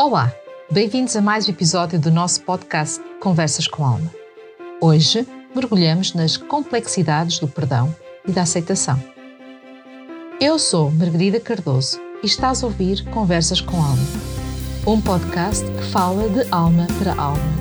Olá, bem-vindos a mais um episódio do nosso podcast Conversas com Alma. Hoje mergulhamos nas complexidades do perdão e da aceitação. Eu sou Margarida Cardoso e estás a ouvir Conversas com Alma, um podcast que fala de alma para alma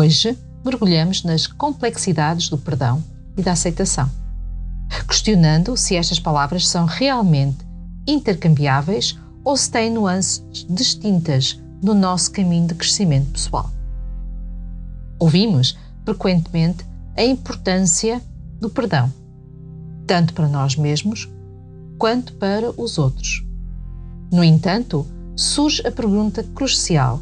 Hoje mergulhamos nas complexidades do perdão e da aceitação, questionando se estas palavras são realmente intercambiáveis ou se têm nuances distintas no nosso caminho de crescimento pessoal. Ouvimos frequentemente a importância do perdão, tanto para nós mesmos quanto para os outros. No entanto, surge a pergunta crucial: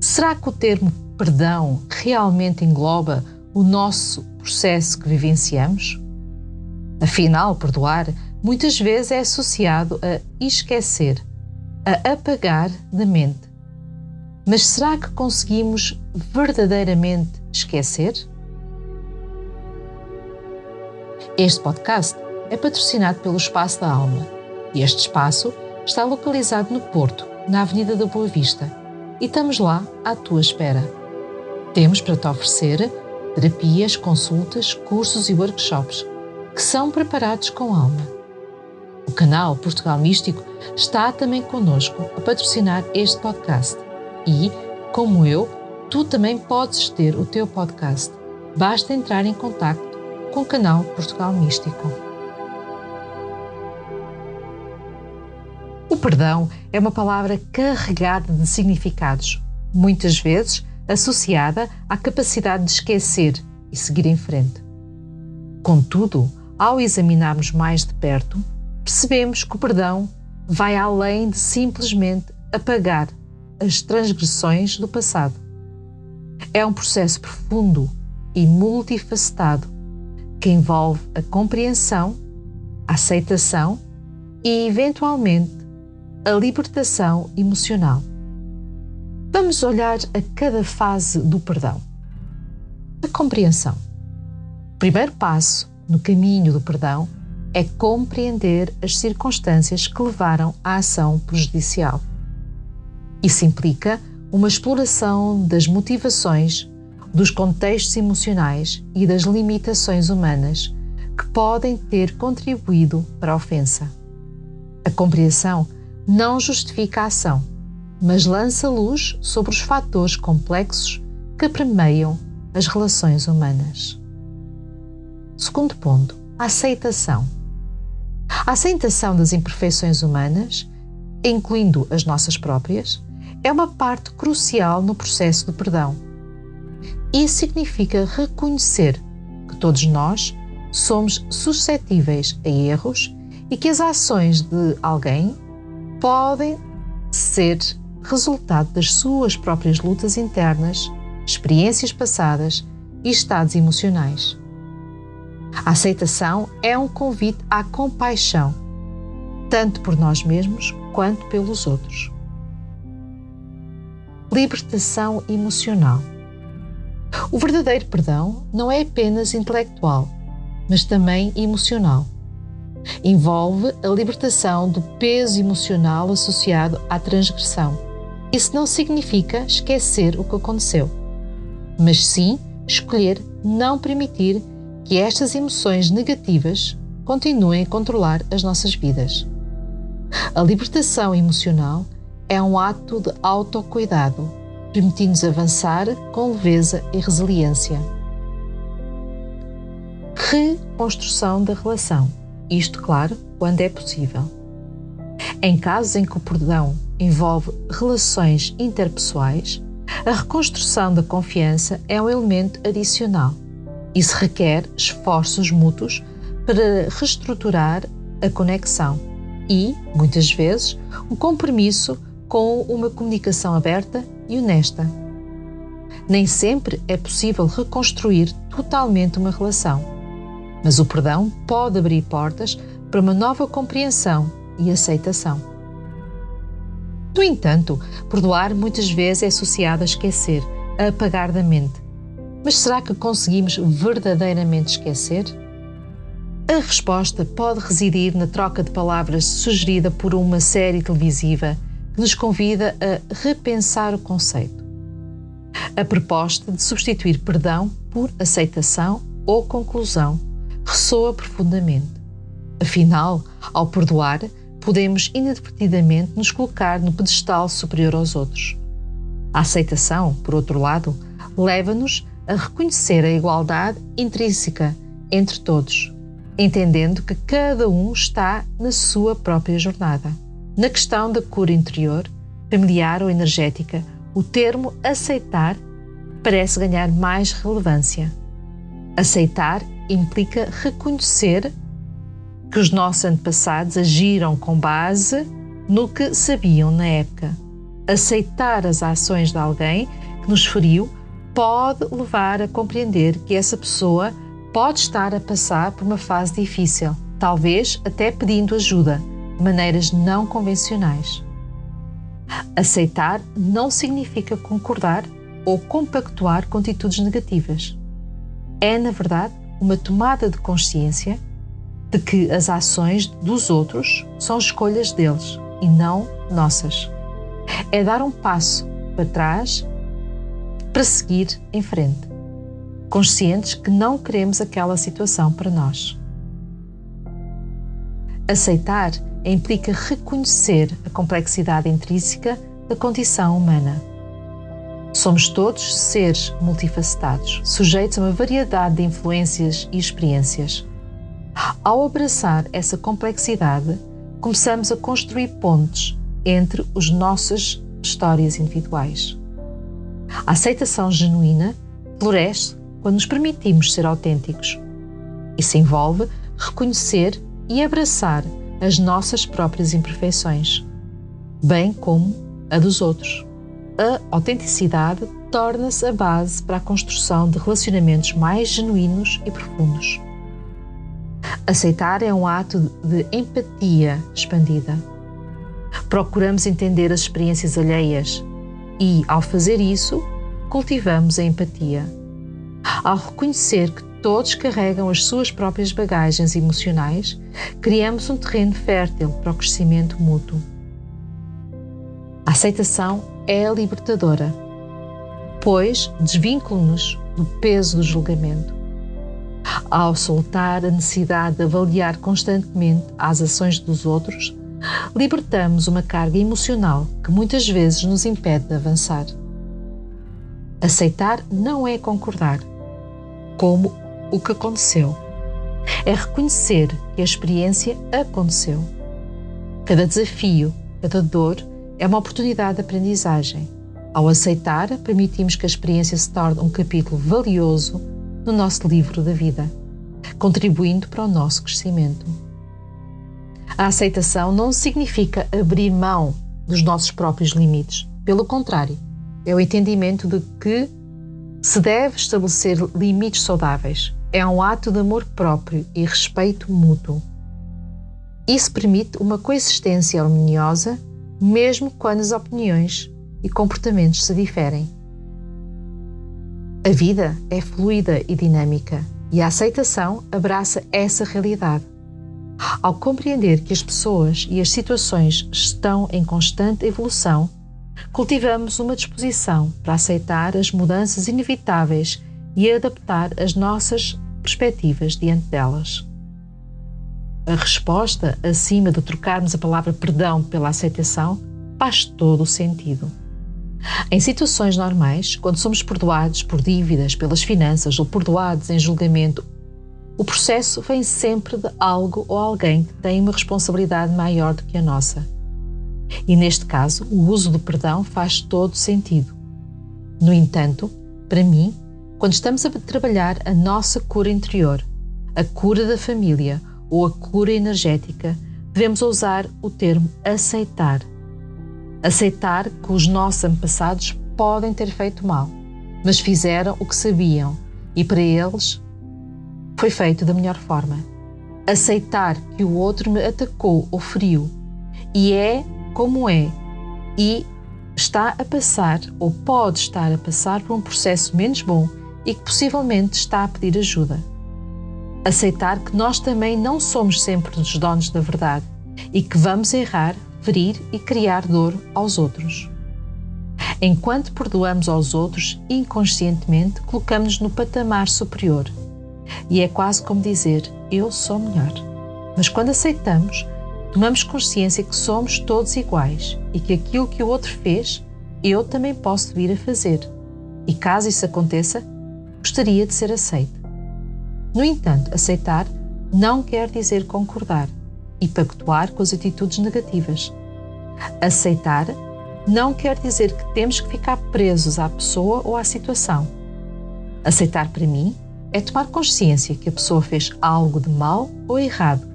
será que o termo perdão realmente engloba o nosso processo que vivenciamos? Afinal, perdoar muitas vezes é associado a esquecer, a apagar da mente. Mas será que conseguimos verdadeiramente esquecer? Este podcast é patrocinado pelo Espaço da Alma e este espaço está localizado no Porto, na Avenida da Boa Vista, e estamos lá à tua espera. Temos para te oferecer terapias, consultas, cursos e workshops que são preparados com alma. O canal Portugal Místico está também conosco a patrocinar este podcast e, como eu, tu também podes ter o teu podcast. Basta entrar em contato com o canal Portugal Místico. O perdão é uma palavra carregada de significados, muitas vezes associada à capacidade de esquecer e seguir em frente. Contudo, ao examinarmos mais de perto, percebemos que o perdão vai além de simplesmente apagar as transgressões do passado. É um processo profundo e multifacetado que envolve a compreensão, a aceitação e, eventualmente, a libertação emocional. Vamos olhar a cada fase do perdão. A compreensão. O primeiro passo no caminho do perdão é compreender as circunstâncias que levaram à ação prejudicial. Isso implica uma exploração das motivações, dos contextos emocionais e das limitações humanas que podem ter contribuído para a ofensa. A compreensão não justifica a ação mas lança luz sobre os fatores complexos que permeiam as relações humanas. Segundo ponto, a aceitação. A aceitação das imperfeições humanas, incluindo as nossas próprias, é uma parte crucial no processo do perdão. Isso significa reconhecer que todos nós somos suscetíveis a erros e que as ações de alguém podem ser resultado das suas próprias lutas internas, experiências passadas e estados emocionais. A aceitação é um convite à compaixão, tanto por nós mesmos quanto pelos outros. Libertação emocional. O verdadeiro perdão não é apenas intelectual, mas também emocional. Envolve a libertação do peso emocional associado à transgressão isso não significa esquecer o que aconteceu, mas sim escolher não permitir que estas emoções negativas continuem a controlar as nossas vidas. A libertação emocional é um ato de autocuidado, permitindo-nos avançar com leveza e resiliência. Reconstrução da relação. Isto, claro, quando é possível. Em casos em que o perdão envolve relações interpessoais, a reconstrução da confiança é um elemento adicional. Isso requer esforços mútuos para reestruturar a conexão, e, muitas vezes, um compromisso com uma comunicação aberta e honesta. Nem sempre é possível reconstruir totalmente uma relação, mas o perdão pode abrir portas para uma nova compreensão e aceitação. No entanto, perdoar muitas vezes é associado a esquecer, a apagar da mente. Mas será que conseguimos verdadeiramente esquecer? A resposta pode residir na troca de palavras sugerida por uma série televisiva que nos convida a repensar o conceito. A proposta de substituir perdão por aceitação ou conclusão ressoa profundamente. Afinal, ao perdoar, podemos inadvertidamente nos colocar no pedestal superior aos outros. A aceitação, por outro lado, leva-nos a reconhecer a igualdade intrínseca entre todos, entendendo que cada um está na sua própria jornada. Na questão da cura interior, familiar ou energética, o termo aceitar parece ganhar mais relevância. Aceitar implica reconhecer que os nossos antepassados agiram com base no que sabiam na época. Aceitar as ações de alguém que nos feriu pode levar a compreender que essa pessoa pode estar a passar por uma fase difícil, talvez até pedindo ajuda maneiras não convencionais. Aceitar não significa concordar ou compactuar com atitudes negativas. É, na verdade, uma tomada de consciência de que as ações dos outros são escolhas deles e não nossas. É dar um passo para trás para seguir em frente, conscientes que não queremos aquela situação para nós. Aceitar implica reconhecer a complexidade intrínseca da condição humana. Somos todos seres multifacetados, sujeitos a uma variedade de influências e experiências. Ao abraçar essa complexidade, começamos a construir pontes entre as nossas histórias individuais. A aceitação genuína floresce quando nos permitimos ser autênticos. Isso envolve reconhecer e abraçar as nossas próprias imperfeições, bem como a dos outros. A autenticidade torna-se a base para a construção de relacionamentos mais genuínos e profundos. Aceitar é um ato de empatia expandida. Procuramos entender as experiências alheias e, ao fazer isso, cultivamos a empatia. Ao reconhecer que todos carregam as suas próprias bagagens emocionais, criamos um terreno fértil para o crescimento mútuo. A aceitação é libertadora, pois desvincula-nos do peso do julgamento. Ao soltar a necessidade de avaliar constantemente as ações dos outros, libertamos uma carga emocional que muitas vezes nos impede de avançar. Aceitar não é concordar, como o que aconteceu. É reconhecer que a experiência aconteceu. Cada desafio, cada dor é uma oportunidade de aprendizagem. Ao aceitar, permitimos que a experiência se torne um capítulo valioso no nosso livro da vida, contribuindo para o nosso crescimento. A aceitação não significa abrir mão dos nossos próprios limites. Pelo contrário, é o entendimento de que se deve estabelecer limites saudáveis, é um ato de amor próprio e respeito mútuo. Isso permite uma coexistência harmoniosa, mesmo quando as opiniões e comportamentos se diferem. A vida é fluida e dinâmica e a aceitação abraça essa realidade. Ao compreender que as pessoas e as situações estão em constante evolução, cultivamos uma disposição para aceitar as mudanças inevitáveis e adaptar as nossas perspectivas diante delas. A resposta, acima de trocarmos a palavra perdão pela aceitação, faz todo o sentido. Em situações normais, quando somos perdoados por dívidas, pelas finanças ou perdoados em julgamento, o processo vem sempre de algo ou alguém que tem uma responsabilidade maior do que a nossa. E neste caso, o uso do perdão faz todo sentido. No entanto, para mim, quando estamos a trabalhar a nossa cura interior, a cura da família ou a cura energética, devemos usar o termo aceitar. Aceitar que os nossos antepassados podem ter feito mal, mas fizeram o que sabiam e para eles foi feito da melhor forma. Aceitar que o outro me atacou ou feriu e é como é e está a passar ou pode estar a passar por um processo menos bom e que possivelmente está a pedir ajuda. Aceitar que nós também não somos sempre os donos da verdade e que vamos errar, ferir e criar dor aos outros. Enquanto perdoamos aos outros, inconscientemente colocamos-nos no patamar superior. E é quase como dizer: Eu sou melhor. Mas quando aceitamos, tomamos consciência que somos todos iguais e que aquilo que o outro fez, eu também posso vir a fazer. E caso isso aconteça, gostaria de ser aceito. No entanto, aceitar não quer dizer concordar e pactuar com as atitudes negativas. Aceitar não quer dizer que temos que ficar presos à pessoa ou à situação. Aceitar para mim é tomar consciência que a pessoa fez algo de mal ou errado,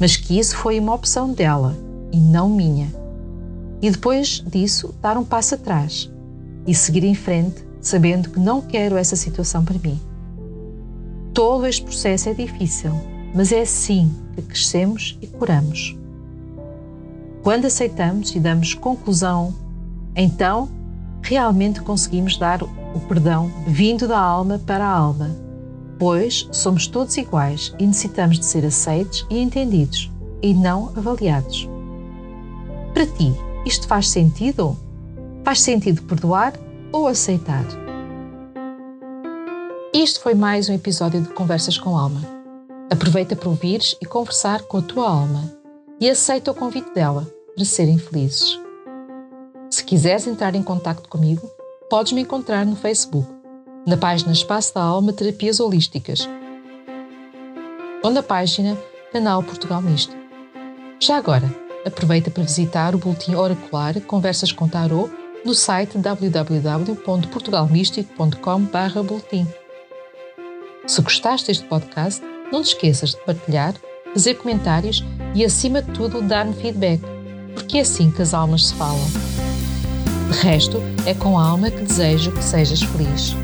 mas que isso foi uma opção dela e não minha. E depois disso, dar um passo atrás e seguir em frente, sabendo que não quero essa situação para mim. Todo este processo é difícil, mas é assim que crescemos e curamos. Quando aceitamos e damos conclusão, então realmente conseguimos dar o perdão vindo da alma para a alma, pois somos todos iguais e necessitamos de ser aceitos e entendidos e não avaliados. Para ti, isto faz sentido? Faz sentido perdoar ou aceitar? Isto foi mais um episódio de Conversas com Alma. Aproveita para ouvires e conversar com a tua alma e aceita o convite dela para serem felizes. Se quiseres entrar em contato comigo, podes me encontrar no Facebook, na página Espaço da Alma Terapias Holísticas ou na página Canal Portugal Misto. Já agora, aproveita para visitar o boletim oracular Conversas com Tarot no site www.portugalmístico.com/boletim. Se gostaste deste podcast, não te esqueças de partilhar, fazer comentários e, acima de tudo, dar-me feedback, porque é assim que as almas se falam. De resto, é com a alma que desejo que sejas feliz.